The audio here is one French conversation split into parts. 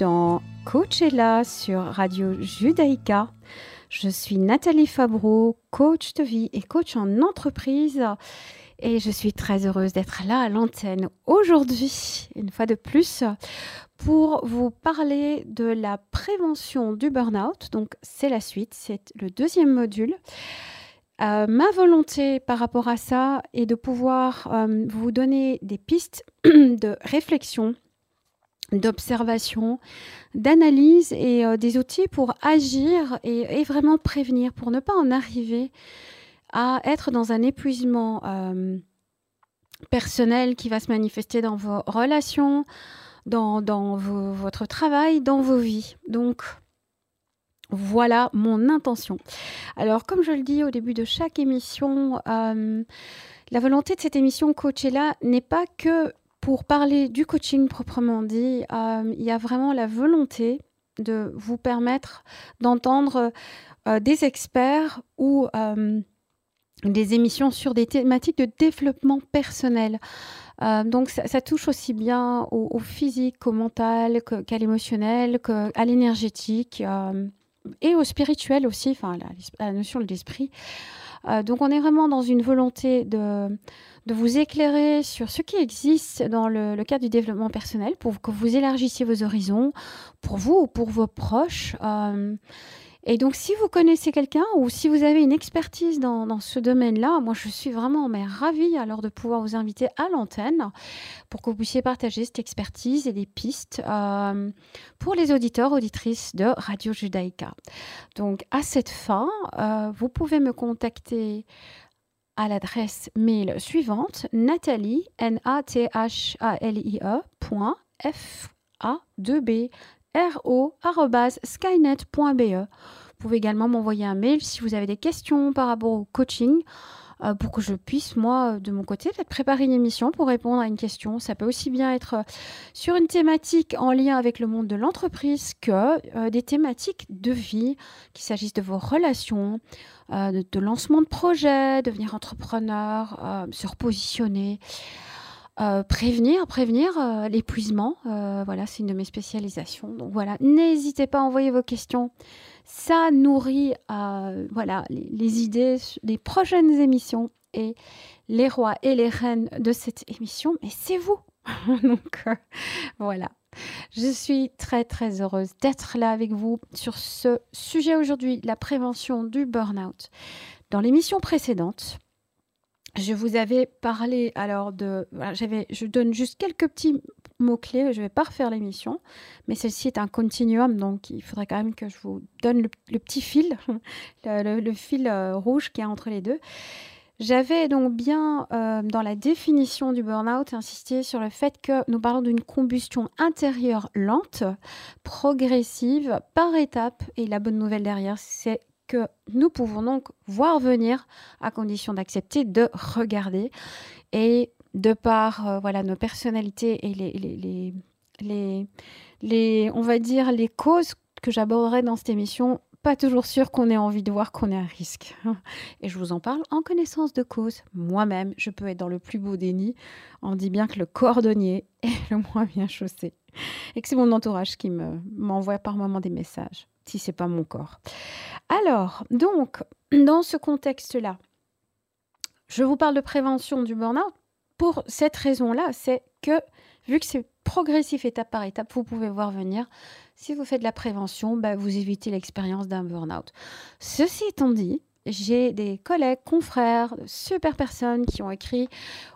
dans Coachella sur Radio Judaïka. Je suis Nathalie Fabreau, coach de vie et coach en entreprise. Et je suis très heureuse d'être là à l'antenne aujourd'hui, une fois de plus, pour vous parler de la prévention du burn-out. Donc, c'est la suite, c'est le deuxième module. Euh, ma volonté par rapport à ça est de pouvoir euh, vous donner des pistes de réflexion, d'observation, d'analyse et euh, des outils pour agir et, vraiment prévenir, pour ne pas en arriver à être dans un épuisement personnel qui va se manifester dans vos relations, dans, votre travail, dans vos vies. Donc, voilà mon intention. Alors, comme je le dis au début de chaque émission, euh, la volonté de cette émission Coachella n'est pas que pour parler du coaching proprement dit. Euh, il y a vraiment la volonté de vous permettre d'entendre euh, des experts ou des émissions sur des thématiques de développement personnel. donc ça, touche aussi bien au, physique, au mental, qu'à l'émotionnel, qu'à l'énergétique et au spirituel aussi, enfin la, notion de l'esprit. Euh, donc on est vraiment dans une volonté de, vous éclairer sur ce qui existe dans le, le, cadre du développement personnel pour que vous élargissiez vos horizons, pour vous ou pour vos proches. Euh, et donc, si vous connaissez quelqu'un ou si vous avez une expertise dans, ce domaine-là, moi, je suis vraiment mais, ravie alors de pouvoir vous inviter à l'antenne pour que vous puissiez partager cette expertise et des pistes euh, pour les auditeurs, auditrices de Radio Judaïka. Donc, à cette fin, euh, vous pouvez me contacter à l'adresse mail suivante nathalie n a t h a l i e f a 2 b ro.skynet.be. Vous pouvez également m'envoyer un mail si vous avez des questions par rapport au coaching euh, pour que je puisse, moi, de mon côté, peut-être préparer une émission pour répondre à une question. Ça peut aussi bien être euh, sur une thématique en lien avec le monde de l'entreprise que euh, des thématiques de vie, qu'il s'agisse de vos relations, de, lancement de projets, devenir entrepreneur, se repositionner. Euh, prévenir, prévenir euh, l'épuisement. Euh, voilà, c'est une de mes spécialisations. Donc voilà, n'hésitez pas à envoyer vos questions. Ça nourrit voilà, les, idées des prochaines émissions et les rois et les reines de cette émission. Mais c'est vous. Donc voilà. Je suis très très heureuse d'être là avec vous sur ce sujet aujourd'hui, la prévention du burn-out. Dans l'émission précédente, je vous avais parlé alors de. j'avais, je donne juste quelques petits mots-clés, je ne vais pas refaire l'émission, mais celle-ci est un continuum, donc il faudrait quand même que je vous donne le, petit fil, le, fil euh, rouge qui est entre les deux. J'avais donc bien, euh, dans la définition du burn-out, insisté sur le fait que nous parlons d'une combustion intérieure lente, progressive, par étapes, et la bonne nouvelle derrière, c'est que nous pouvons donc voir venir à condition d'accepter, de regarder. Et de par euh, voilà, nos personnalités et les, les, les, les, on va dire, les causes que j'aborderai dans cette émission, pas toujours sûr qu'on ait envie de voir qu'on est à risque. Et je vous en parle en connaissance de cause. Moi-même, je peux être dans le plus beau déni. On dit bien que le cordonnier est le moins bien chaussé. Et que c'est mon entourage qui m'envoie par moments des messages si c'est pas mon corps. Alors, donc, dans ce contexte-là, je vous parle de prévention du burn-out pour cette raison-là, c'est que vu que c'est progressif étape par étape, vous pouvez voir venir. Si vous faites de la prévention, bah, vous évitez l'expérience d'un burn-out. Ceci étant dit, j'ai des collègues, confrères, super personnes qui ont écrit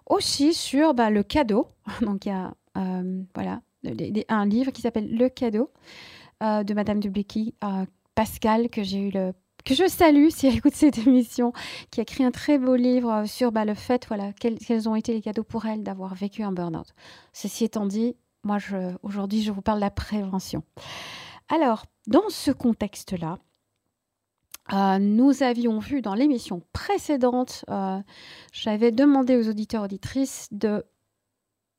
aussi sur bah, le cadeau. Donc il y a euh, un livre qui s'appelle Le cadeau de Madame Dublicky, euh, Pascal, que j'ai eu le que je salue si elle écoute cette émission, qui a écrit un très beau livre euh, sur bah, le fait, voilà, quels, ont été les cadeaux pour elle d'avoir vécu un burn-out. Ceci étant dit, moi, aujourd'hui, je vous parle de la prévention. Alors, dans ce contexte-là, nous avions vu dans l'émission précédente, j'avais demandé aux auditeurs auditrices de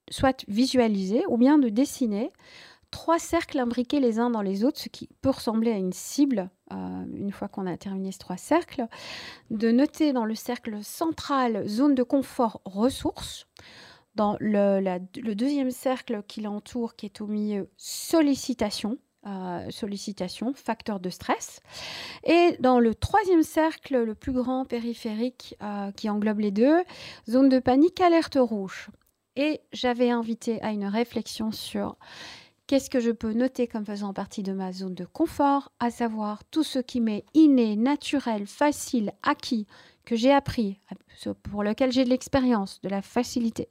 soit visualiser ou bien de dessiner trois cercles imbriqués les uns dans les autres, ce qui peut ressembler à une cible, euh, une fois qu'on a terminé ces trois cercles, de noter dans le cercle central zone de confort ressources, Dans le, deuxième cercle qui l'entoure, qui est au milieu, sollicitation. Euh, sollicitation, facteur de stress. Et dans le troisième cercle, le plus grand périphérique euh, qui englobe les deux, zone de panique, alerte rouge. Et j'avais invité à une réflexion sur qu'est-ce que je peux noter comme faisant partie de ma zone de confort, à savoir tout ce qui m'est inné, naturel, facile, acquis, que j'ai appris, pour lequel j'ai de l'expérience, de la facilité.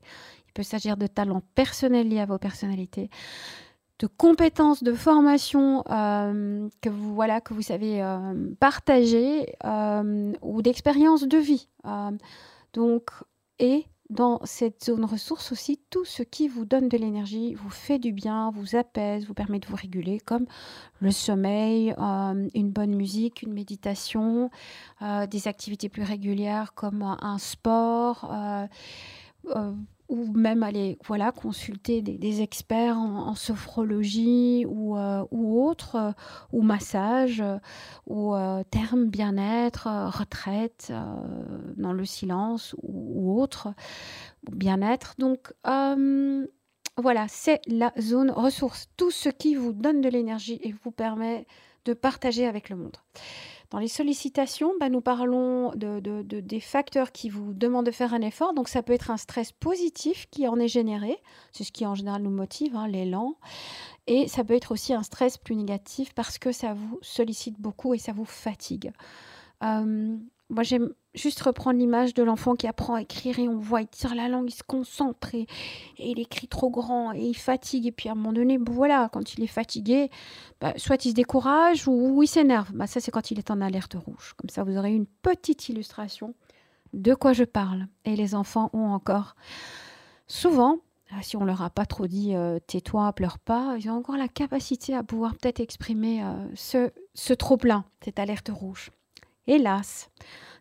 Il peut s'agir de talents personnels liés à vos personnalités de compétences, de formation euh, que vous voilà que vous savez euh, partager euh, ou d'expériences de vie. donc et dans cette zone ressource aussi tout ce qui vous donne de l'énergie, vous fait du bien, vous apaise, vous permet de vous réguler, comme le sommeil, une bonne musique, une méditation, des activités plus régulières comme un sport ou même aller voilà, consulter des, experts en, sophrologie ou, euh, ou autre, euh, ou massage, euh, ou terme bien-être, retraite dans le silence ou, autre, bien-être. Donc voilà, c'est la zone ressource, tout ce qui vous donne de l'énergie et vous permet de partager avec le monde. Dans les sollicitations, bah, nous parlons de, des facteurs qui vous demandent de faire un effort. Donc ça peut être un stress positif qui en est généré. C'est ce qui en général nous motive, hein, l'élan. Et ça peut être aussi un stress plus négatif parce que ça vous sollicite beaucoup et ça vous fatigue. Euh, moi, j'aime juste reprendre l'image de l'enfant qui apprend à écrire et on voit, il tire la langue, il se concentre et, il écrit trop grand et il fatigue. Et puis à un moment donné, voilà, quand il est fatigué, bah, soit il se décourage ou, il s'énerve. Bah, ça, c'est quand il est en alerte rouge. Comme ça, vous aurez une petite illustration de quoi je parle. Et les enfants ont encore souvent, ah, si on leur a pas trop dit euh, tais-toi, pleure pas, ils ont encore la capacité à pouvoir peut-être exprimer euh, ce, ce trop-plein, cette alerte rouge. Hélas,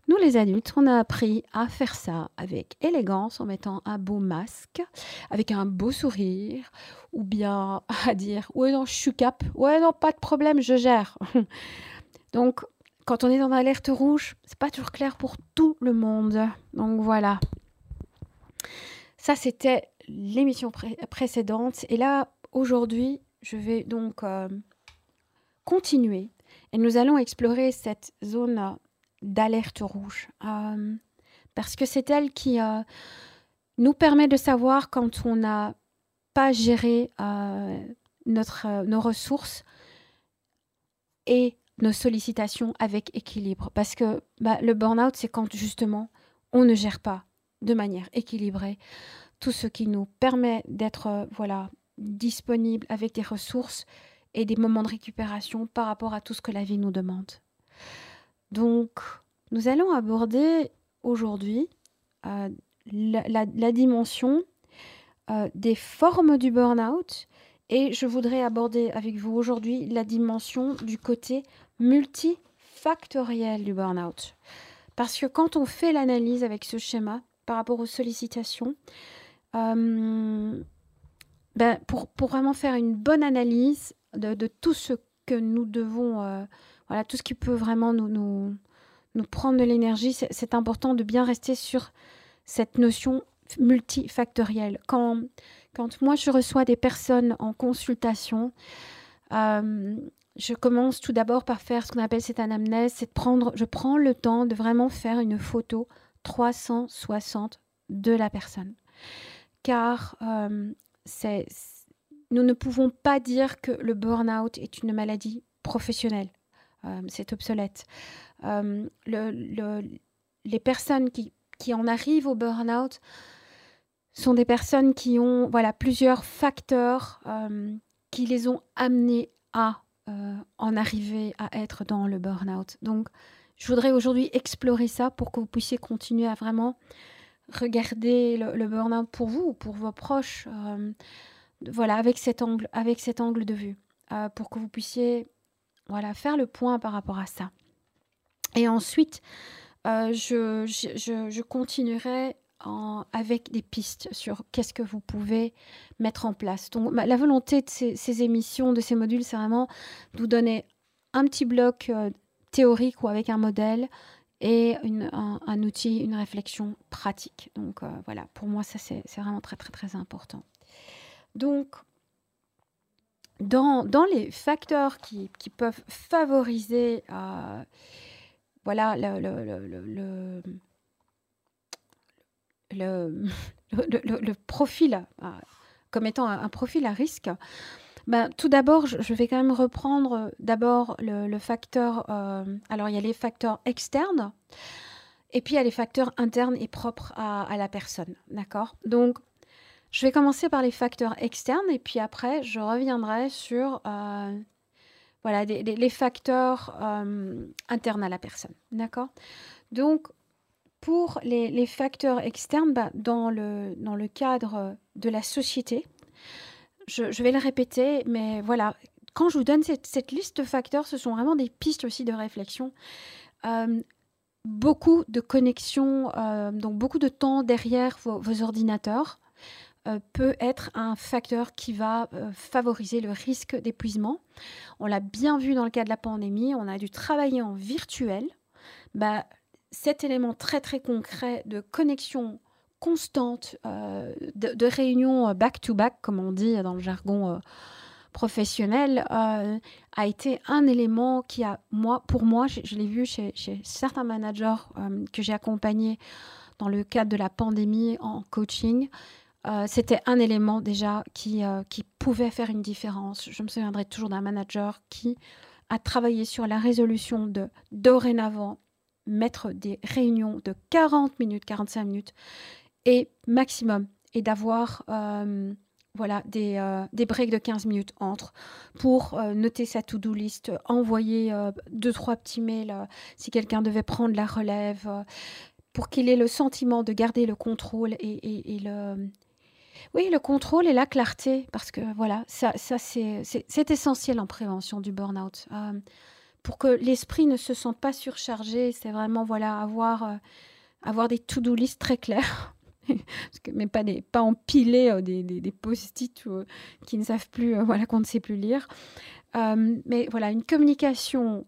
nous les adultes, on a appris à faire ça avec élégance en mettant un beau masque, avec un beau sourire, ou bien à dire ouais non je suis cap, ouais non pas de problème, je gère. Donc quand on est dans l'alerte rouge, c'est pas toujours clair pour tout le monde. Donc voilà. Ça c'était l'émission précédente et là aujourd'hui je vais donc euh, continuer et nous allons explorer cette zone d'alerte rouge. Euh, parce que c'est elle qui euh, nous permet de savoir quand on n'a pas géré euh, notre, nos ressources et nos sollicitations avec équilibre. Parce que bah, le burn-out, c'est quand justement on ne gère pas de manière équilibrée tout ce qui nous permet d'être voilà, disponible avec des ressources et des moments de récupération par rapport à tout ce que la vie nous demande. Donc, nous allons aborder aujourd'hui euh, la, dimension euh, des formes du burn-out et je voudrais aborder avec vous aujourd'hui la dimension du côté multifactoriel du burn-out. Parce que quand on fait l'analyse avec ce schéma par rapport aux sollicitations, euh, ben pour, vraiment faire une bonne analyse de, tout ce que nous devons, euh, voilà, tout ce qui peut vraiment nous, prendre de l'énergie, c'est important de bien rester sur cette notion multifactorielle. Quand, quand moi je reçois des personnes en consultation, euh, je commence tout d'abord par faire ce qu'on appelle cette anamnèse, c'est de prendre, je prends le temps de vraiment faire une photo 360 de la personne. Car euh, c'est nous ne pouvons pas dire que le burn-out est une maladie professionnelle. Euh, c'est obsolète. Euh, les personnes qui, en arrivent au burn-out sont des personnes qui ont voilà, plusieurs facteurs euh, qui les ont amenés à en arriver à être dans le burn-out. Donc, je voudrais aujourd'hui explorer ça pour que vous puissiez continuer à vraiment regarder le, le burn-out pour vous ou pour vos proches voilà, avec cet angle, avec cet angle de vue, euh, pour que vous puissiez voilà, faire le point par rapport à ça. Et ensuite, euh, je, je, continuerai en, avec des pistes sur qu'est-ce que vous pouvez mettre en place. Donc, la volonté de ces, émissions, de ces modules, c'est vraiment de vous donner un petit bloc euh, théorique ou avec un modèle et un, outil, une réflexion pratique. Donc voilà, pour moi, ça c'est vraiment très très très important. Donc, dans, dans les facteurs qui, qui peuvent favoriser voilà, le, le, le, le profil, comme étant un, profil à risque, ben, tout d'abord, je, vais quand même reprendre d'abord le, facteur. Euh, alors, il y a les facteurs externes et puis il y a les facteurs internes et propres à, la personne. D'accord? Donc, je vais commencer par les facteurs externes et puis après, je reviendrai sur euh, voilà, les facteurs euh, internes à la personne. D'accord? Donc, pour les, facteurs externes, bah, dans, le, dans le cadre de la société, je, vais le répéter, mais voilà, quand je vous donne cette, liste de facteurs, ce sont vraiment des pistes aussi de réflexion. Euh, beaucoup de connexions, euh, donc beaucoup de temps derrière vos, ordinateurs euh, peut être un facteur qui va favoriser le risque d'épuisement. On l'a bien vu dans le cas de la pandémie, on a dû travailler en virtuel. Bah, cet élément très très concret de connexion constante, euh, de, réunions back-to-back, comme on dit dans le jargon euh, professionnel, euh, a été un élément qui a, moi, pour moi, je, l'ai vu chez, certains managers que j'ai accompagnés dans le cadre de la pandémie en coaching, c'était un élément déjà qui, qui pouvait faire une différence. Je me souviendrai toujours d'un manager qui a travaillé sur la résolution de dorénavant mettre des réunions de 40 minutes, 45 minutes et maximum, et d'avoir euh, voilà, des, euh, des, breaks de 15 minutes entre pour euh, noter sa to-do list, envoyer deux, trois petits mails si quelqu'un devait prendre la relève, pour qu'il ait le sentiment de garder le contrôle et, et, le... Oui, le contrôle et la clarté, parce que voilà, ça, ça c'est essentiel en prévention du burn-out pour que l'esprit ne se sente pas surchargé, c'est vraiment voilà avoir, avoir des to-do list très clairs. mais pas, des, empiler euh, des, post-it euh, qui ne savent plus, voilà, qu'on ne sait plus lire. mais voilà, une communication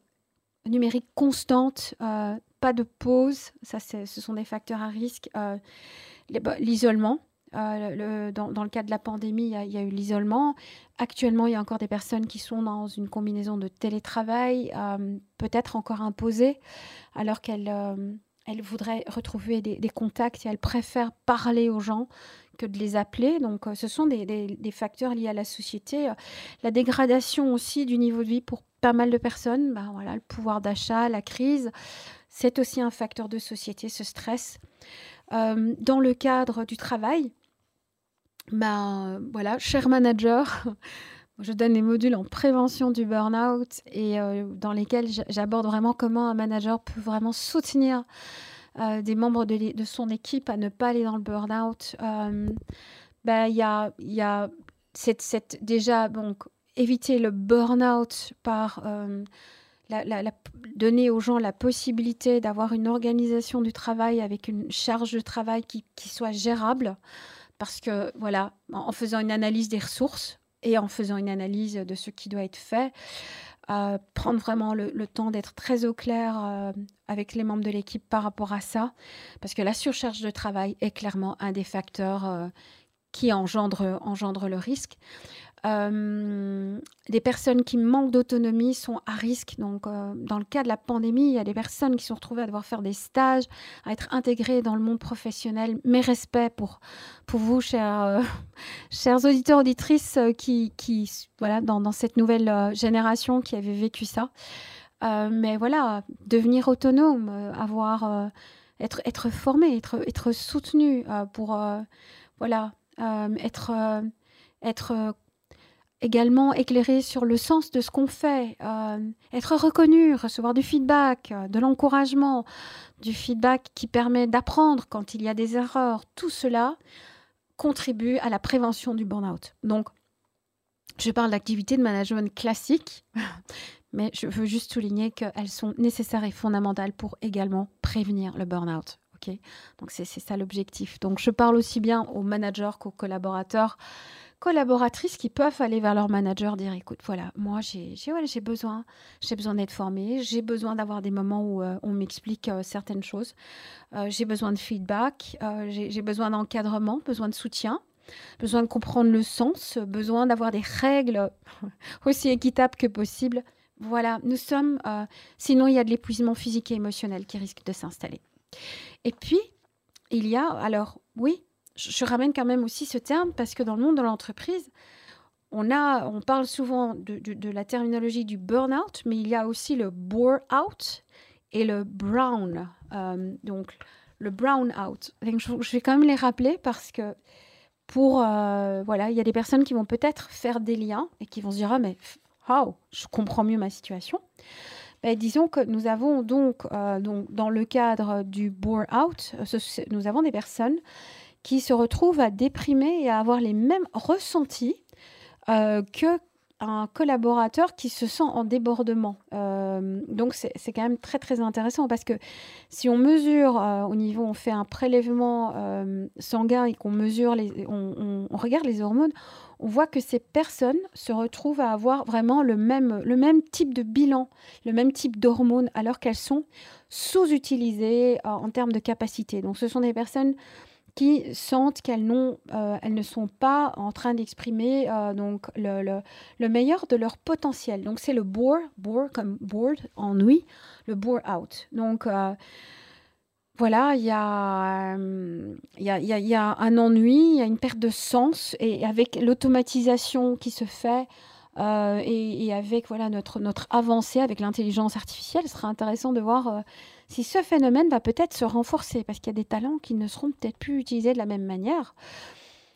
numérique constante, pas de pause, ça ce sont des facteurs à risque. Bah, l'isolement, euh, dans, le cas de la pandémie, il y a, eu l'isolement. Actuellement, il y a encore des personnes qui sont dans une combinaison de télétravail, euh, peut-être encore imposée, alors qu'elles euh, voudraient retrouver des, contacts et elles préfèrent parler aux gens que de les appeler. Donc, ce sont des, facteurs liés à la société. La dégradation aussi du niveau de vie pour pas mal de personnes, ben voilà, le pouvoir d'achat, la crise, c'est aussi un facteur de société, ce stress. dans le cadre du travail, ben voilà, cher manager, je donne des modules en prévention du burn-out et euh, dans lesquels j'aborde vraiment comment un manager peut vraiment soutenir euh, des membres de, son équipe à ne pas aller dans le burn-out. Euh, ben, il y a, déjà donc éviter le burn-out par donner aux gens la possibilité d'avoir une organisation du travail avec une charge de travail qui soit gérable parce que voilà, en faisant une analyse des ressources et en faisant une analyse de ce qui doit être fait, euh, prendre vraiment le, temps d'être très au clair euh, avec les membres de l'équipe par rapport à ça, parce que la surcharge de travail est clairement un des facteurs euh, qui engendre, engendre le risque. Euh, des personnes qui manquent d'autonomie sont à risque. Donc, euh, dans le cas de la pandémie, il y a des personnes qui sont retrouvées à devoir faire des stages, à être intégrées dans le monde professionnel. Mes respects pour, pour vous, chers, euh, chers auditeurs, auditrices, qui, voilà, dans, dans cette nouvelle génération qui avait vécu ça. mais voilà, devenir autonome, avoir, être, être formé, être, être soutenu pour, voilà, être, être également éclairer sur le sens de ce qu'on fait, euh, être reconnu, recevoir du feedback, euh, de l'encouragement, du feedback qui permet d'apprendre quand il y a des erreurs, tout cela contribue à la prévention du burn-out. Donc, je parle d'activités de management classiques, mais je veux juste souligner qu'elles sont nécessaires et fondamentales pour également prévenir le burn-out. Donc c'est ça l'objectif. Donc je parle aussi bien aux managers qu'aux collaborateurs collaboratrices qui peuvent aller vers leur manager dire écoute voilà moi j'ai j'ai besoin j'ai besoin d'être formée j'ai besoin d'avoir des moments où euh, on m'explique euh, certaines choses. Euh, j'ai besoin de feedback j'ai besoin d'encadrement besoin de soutien besoin de comprendre le sens besoin d'avoir des règles aussi équitables que possible. Voilà nous sommes sinon il y a de l'épuisement physique et émotionnel qui risque de s'installer. Et puis il y a alors oui je, ramène quand même aussi ce terme parce que dans le monde de l'entreprise, on, a, on parle souvent de, la terminologie du burn-out, mais il y a aussi le bore-out et le brown. Euh, donc, le brown-out. Je, vais quand même les rappeler parce que pour. Euh, voilà, il y a des personnes qui vont peut-être faire des liens et qui vont se dire Ah, mais oh, je comprends mieux ma situation. Ben, disons que nous avons donc, euh, donc dans le cadre du bore-out, nous avons des personnes qui se retrouvent à déprimer et à avoir les mêmes ressentis euh, que un collaborateur qui se sent en débordement. Euh, donc c'est quand même très très intéressant parce que si on mesure euh, au niveau, on fait un prélèvement sanguin et qu'on mesure, les, on, regarde les hormones, on voit que ces personnes se retrouvent à avoir vraiment le même, le même type de bilan, le même type d'hormones alors qu'elles sont sous-utilisées en termes de capacité. Donc ce sont des personnes qui sentent qu'elles euh, ne sont pas en train d'exprimer euh, donc le, le, meilleur de leur potentiel. Donc c'est le bore, bore comme bored, ennui, le bore out. Donc euh, voilà, il y, a, il, y a, il y, a, un ennui, il y a une perte de sens et avec l'automatisation qui se fait et, et, avec voilà notre, notre avancée avec l'intelligence artificielle, ce sera intéressant de voir si ce phénomène va peut-être se renforcer, parce qu'il y a des talents qui ne seront peut-être plus utilisés de la même manière.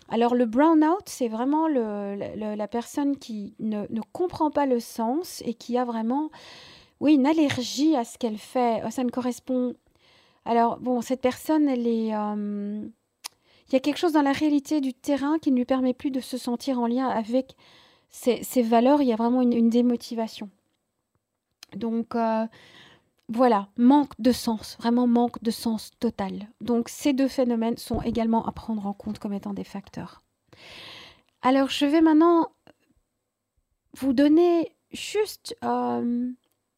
Alors le brown-out, c'est vraiment la personne qui ne, comprend pas le sens et qui a vraiment, oui, une allergie à ce qu'elle fait. Ça ne correspond. Alors bon, cette personne, euh, il y a quelque chose dans la réalité du terrain qui ne lui permet plus de se sentir en lien avec ses, valeurs. Il y a vraiment une, démotivation. Donc euh, voilà, manque de sens, vraiment manque de sens total. Donc ces deux phénomènes sont également à prendre en compte comme étant des facteurs. Alors je vais maintenant vous donner juste euh,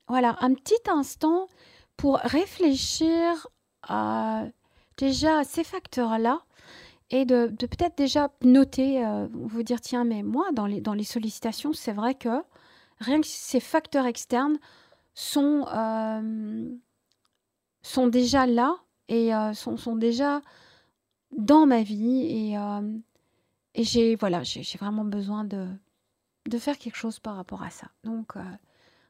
voilà, un petit instant pour réfléchir à, déjà à ces facteurs-là et de, peut-être déjà noter, euh, vous dire tiens mais moi dans les, dans les sollicitations c'est vrai que rien que ces facteurs externes sont, euh, sont déjà là et euh, sont, sont, déjà dans ma vie. Et, euh, et j'ai voilà, vraiment besoin de, de faire quelque chose par rapport à ça. Donc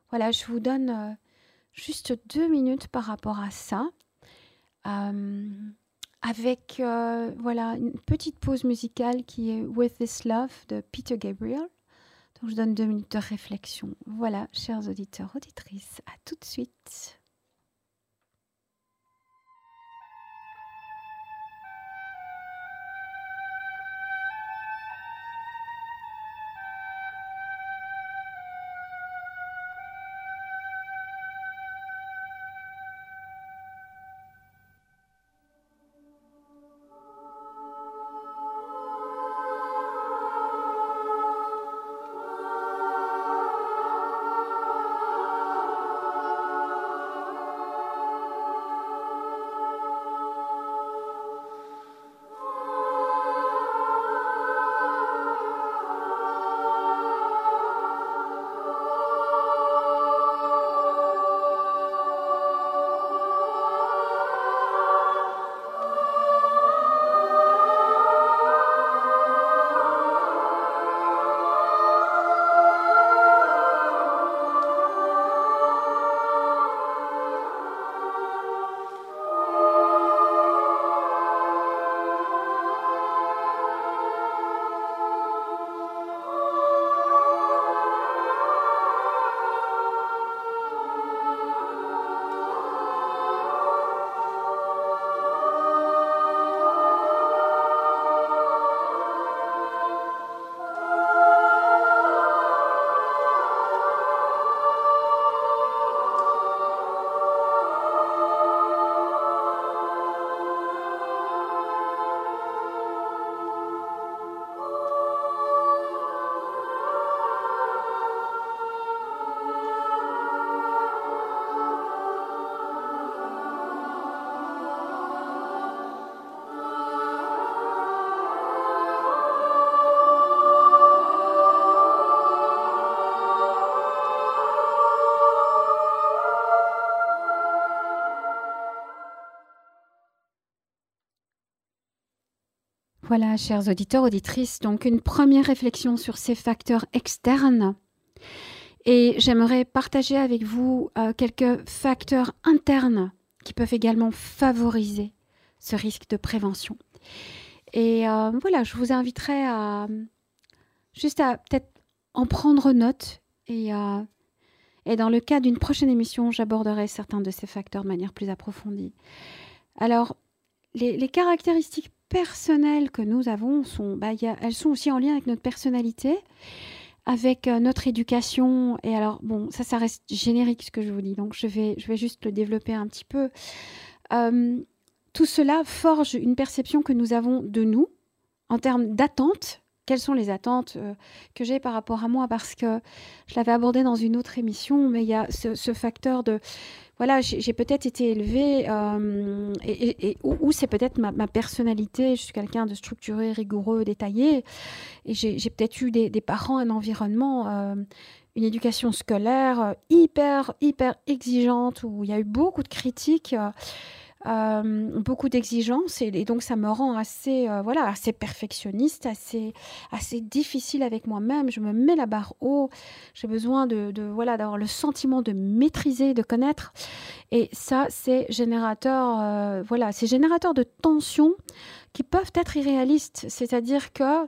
voilà, je vous donne juste deux minutes par rapport à ça. avec voilà une petite pause musicale qui est With This Love de Peter Gabriel je donne deux minutes de réflexion. Voilà, chers auditeurs, auditrices, à tout de suite. Voilà, chers auditeurs, auditrices, donc une première réflexion sur ces facteurs externes. Et j'aimerais partager avec vous euh, quelques facteurs internes qui peuvent également favoriser ce risque de prévention. Et euh, voilà, je vous inviterai à juste à peut-être en prendre note et, euh, et dans le cas d'une prochaine émission, j'aborderai certains de ces facteurs de manière plus approfondie. Alors, les, caractéristiques personnelles que nous avons sont, bah, elles sont aussi en lien avec notre personnalité, avec euh, notre éducation. Et alors, bon, ça, ça reste générique ce que je vous dis, donc je vais, je vais juste le développer un petit peu. Euh, tout cela forge une perception que nous avons de nous en termes d'attente. Quelles sont les attentes euh, que j'ai par rapport à moi? Parce que je l'avais abordé dans une autre émission, mais il y a ce, facteur de voilà, j'ai peut-être été élevée, euh, et, ou, c'est peut-être ma, personnalité, je suis quelqu'un de structuré, rigoureux, détaillé, et j'ai peut-être eu des, parents, un environnement, euh, une éducation scolaire hyper, hyper exigeante, où il y a eu beaucoup de critiques. Euh, beaucoup d'exigences et, donc ça me rend assez euh, voilà assez perfectionniste assez assez difficile avec moi-même. Je me mets la barre haut. J'ai besoin de, voilà d'avoir le sentiment de maîtriser de connaître. Et ça c'est générateur euh, voilà c'est générateur de tensions qui peuvent être irréalistes. C'est-à-dire que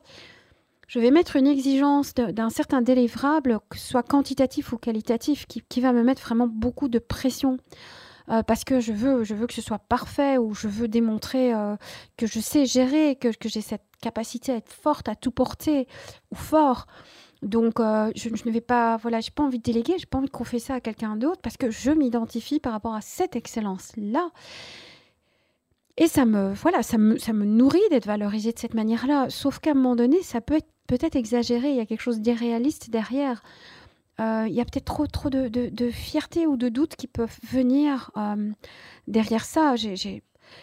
je vais mettre une exigence d'un certain délivrable, que soit quantitatif ou qualitatif, qui, qui va me mettre vraiment beaucoup de pression euh, parce que je veux, je veux que ce soit parfait ou je veux démontrer euh, que je sais gérer, que, que j'ai cette capacité à être forte, à tout porter ou fort. Donc, euh, je, ne vais pas, voilà, j'ai pas envie de déléguer, j'ai pas envie de confier ça à quelqu'un d'autre parce que je m'identifie par rapport à cette excellence-là. Et ça me, voilà, ça me, ça me nourrit d'être valorisé de cette manière-là. Sauf qu'à un moment donné, ça peut être peut-être exagéré. Il y a quelque chose d'irréaliste derrière. Euh, y a peut-être trop, trop de, de, fierté ou de doute qui peuvent venir euh, derrière ça.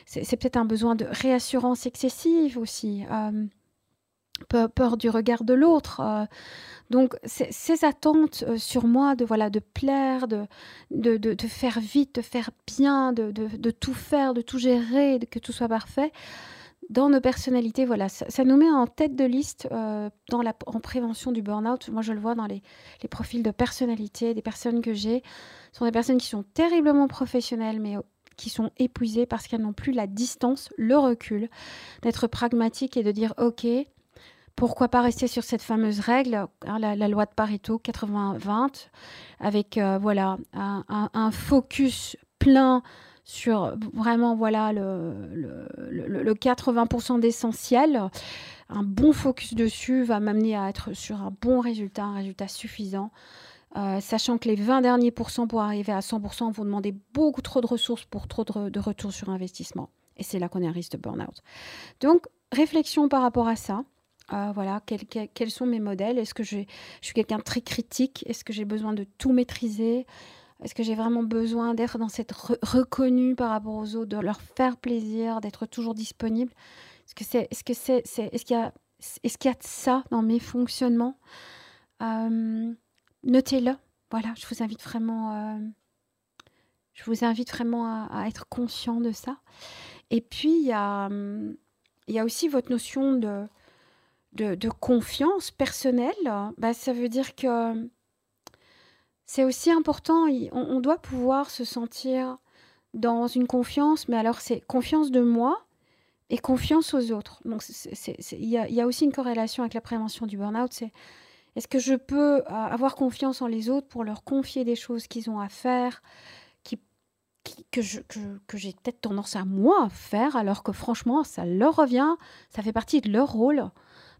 c'est, peut-être un besoin de réassurance excessive aussi, euh, peur, du regard de l'autre. donc, ces attentes sur moi de, voilà, de plaire, de, de, de, faire vite, de faire bien, de, tout faire, de tout gérer, que tout soit parfait, dans nos personnalités, voilà, ça, nous met en tête de liste euh, dans la, en prévention du burn-out. Moi, je le vois dans les, profils de personnalité des personnes que j'ai. Ce sont des personnes qui sont terriblement professionnelles, mais qui sont épuisées parce qu'elles n'ont plus la distance, le recul, d'être pragmatiques et de dire, OK, pourquoi pas rester sur cette fameuse règle, hein, la, loi de Pareto 80-20, avec euh, voilà un, focus plein sur vraiment voilà le, le, 80% d'essentiel. Un bon focus dessus va m'amener à être sur un bon résultat, un résultat suffisant. Euh, sachant que les 20 derniers pourcents pour arriver à 100% vont demander beaucoup trop de ressources pour trop de, de retour sur investissement. Et c'est là qu'on est à risque de burn-out. Donc, réflexion par rapport à ça. Euh, voilà, quels sont mes modèles? Est-ce que je suis quelqu'un de très critique? Est-ce que j'ai besoin de tout maîtriser? Est-ce que j'ai vraiment besoin d'être dans cette reconnue par rapport aux autres, de leur faire plaisir, d'être toujours disponible? Est-ce que c'est, est-ce qu'il y a, est-ce qu'il y a de ça dans mes fonctionnements? Euh, Notez-le. Voilà, je vous invite vraiment, euh, je vous invite vraiment à, être conscient de ça. Et puis il y a, il y a aussi votre notion de, de, de confiance personnelle. Bah, ça veut dire que c'est aussi important, on, doit pouvoir se sentir dans une confiance, mais alors c'est confiance de moi et confiance aux autres. Donc il y, a aussi une corrélation avec la prévention du burn-out, c'est est-ce que je peux euh, avoir confiance en les autres pour leur confier des choses qu'ils ont à faire, qui, que, j'ai peut-être tendance à moi faire, alors que franchement, ça leur revient, ça fait partie de leur rôle.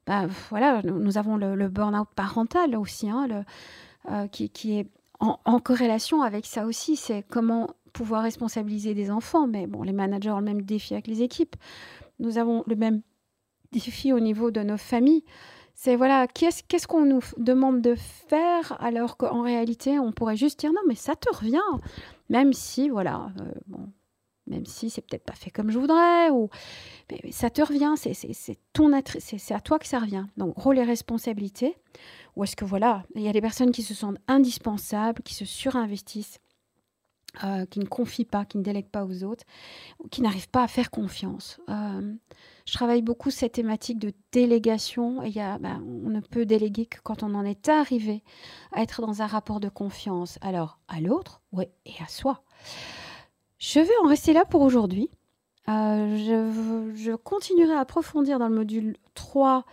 Ben, voilà, nous, avons le, burn-out parental aussi, hein, le, euh, qui, qui, est en, corrélation avec ça aussi, c'est comment pouvoir responsabiliser des enfants. Mais bon, les managers ont le même défi avec les équipes. Nous avons le même défi au niveau de nos familles. C'est voilà, qu'est-ce qu'on nous demande de faire alors qu'en réalité, on pourrait juste dire non, mais ça te revient. Même si, voilà, euh, bon, même si c'est peut-être pas fait comme je voudrais, ou ça te revient, c'est à toi que ça revient. Donc rôle et responsabilité. Ou est-ce que voilà, il y a des personnes qui se sentent indispensables, qui se surinvestissent, euh, qui ne confient pas, qui ne délèguent pas aux autres, qui n'arrivent pas à faire confiance. Euh, Je travaille beaucoup cette thématique de délégation. Et y a, ben, on ne peut déléguer que quand on en est arrivé à être dans un rapport de confiance. Alors, à l'autre, oui, et à soi. Je vais en rester là pour aujourd'hui. Euh, je, je, continuerai à approfondir dans le module 3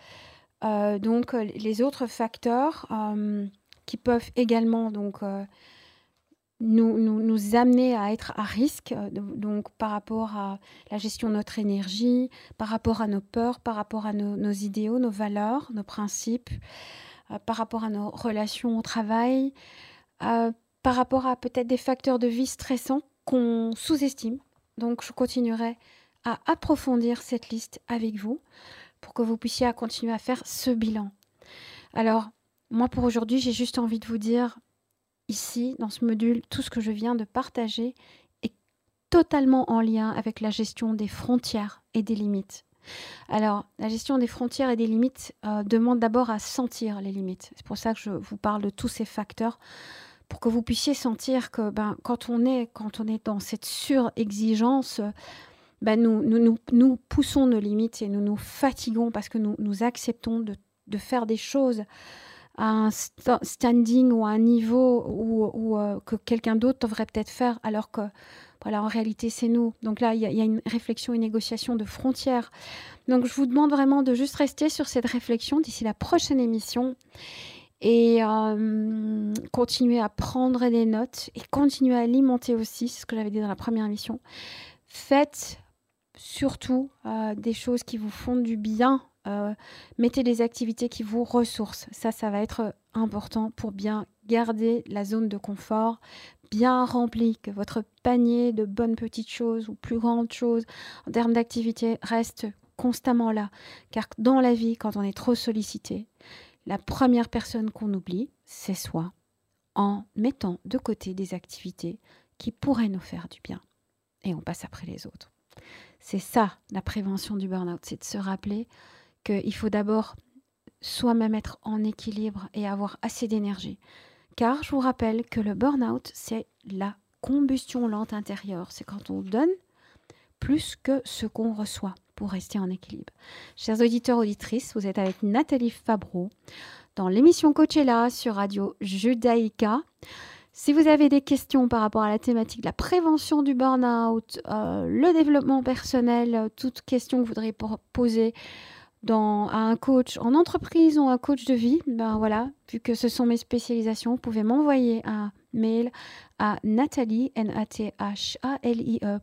euh, donc les autres facteurs euh, qui peuvent également donc nous, nous, nous, amener à être à risque, euh, donc par rapport à la gestion de notre énergie, par rapport à nos peurs, par rapport à nos, idéaux, nos valeurs, nos principes, euh, par rapport à nos relations au travail, euh, par rapport à peut-être des facteurs de vie stressants qu'on sous-estime. Donc je continuerai à approfondir cette liste avec vous pour que vous puissiez continuer à faire ce bilan. Alors, moi pour aujourd'hui, j'ai juste envie de vous dire, ici, dans ce module, tout ce que je viens de partager est totalement en lien avec la gestion des frontières et des limites. Alors, la gestion des frontières et des limites euh, demande d'abord à sentir les limites. C'est pour ça que je vous parle de tous ces facteurs pour que vous puissiez sentir que ben, quand, on est, quand on est dans cette surexigence, ben, nous, nous, nous, poussons nos limites et nous nous fatiguons parce que nous, nous acceptons de, de faire des choses un standing ou un niveau où, euh, que quelqu'un d'autre devrait peut-être faire, alors que voilà, en réalité, c'est nous. Donc là, il y, a une réflexion, une négociation de frontières. Donc je vous demande vraiment de juste rester sur cette réflexion d'ici la prochaine émission et euh, continuer à prendre des notes et continuer à alimenter aussi, c'est ce que j'avais dit dans la première émission. Faites surtout euh, des choses qui vous font du bien euh, mettez des activités qui vous ressourcent. Ça, ça va être important pour bien garder la zone de confort bien remplie, que votre panier de bonnes petites choses ou plus grandes choses en termes d'activité reste constamment là. Car dans la vie, quand on est trop sollicité, la première personne qu'on oublie, c'est soi, en mettant de côté des activités qui pourraient nous faire du bien. Et on passe après les autres. C'est ça la prévention du burn-out, c'est de se rappeler qu'il faut d'abord soi-même être en équilibre et avoir assez d'énergie. Car je vous rappelle que le burn-out, c'est la combustion lente intérieure. C'est quand on donne plus que ce qu'on reçoit pour rester en équilibre. Chers auditeurs, auditrices, vous êtes avec Nathalie Fabreau dans l'émission Coachella sur Radio Judaïka. Si vous avez des questions par rapport à la thématique de la prévention du burn-out, euh, le développement personnel, toute question que vous voudriez poser, à un coach en entreprise ou un coach de vie, ben voilà, vu que ce sont mes spécialisations, vous pouvez m'envoyer un mail à Nathalie, n a t h a l i e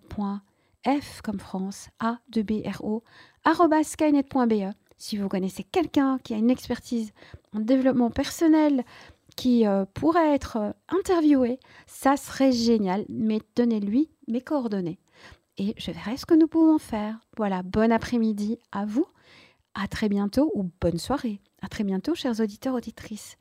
F comme France, A de B R O, skynet.be. Si vous connaissez quelqu'un qui a une expertise en développement personnel qui euh, pourrait être euh, interviewé, ça serait génial. Mais donnez-lui mes coordonnées et je verrai ce que nous pouvons faire. Voilà, bon après-midi à vous à très bientôt ou bonne soirée. À très bientôt, chers auditeurs, auditrices.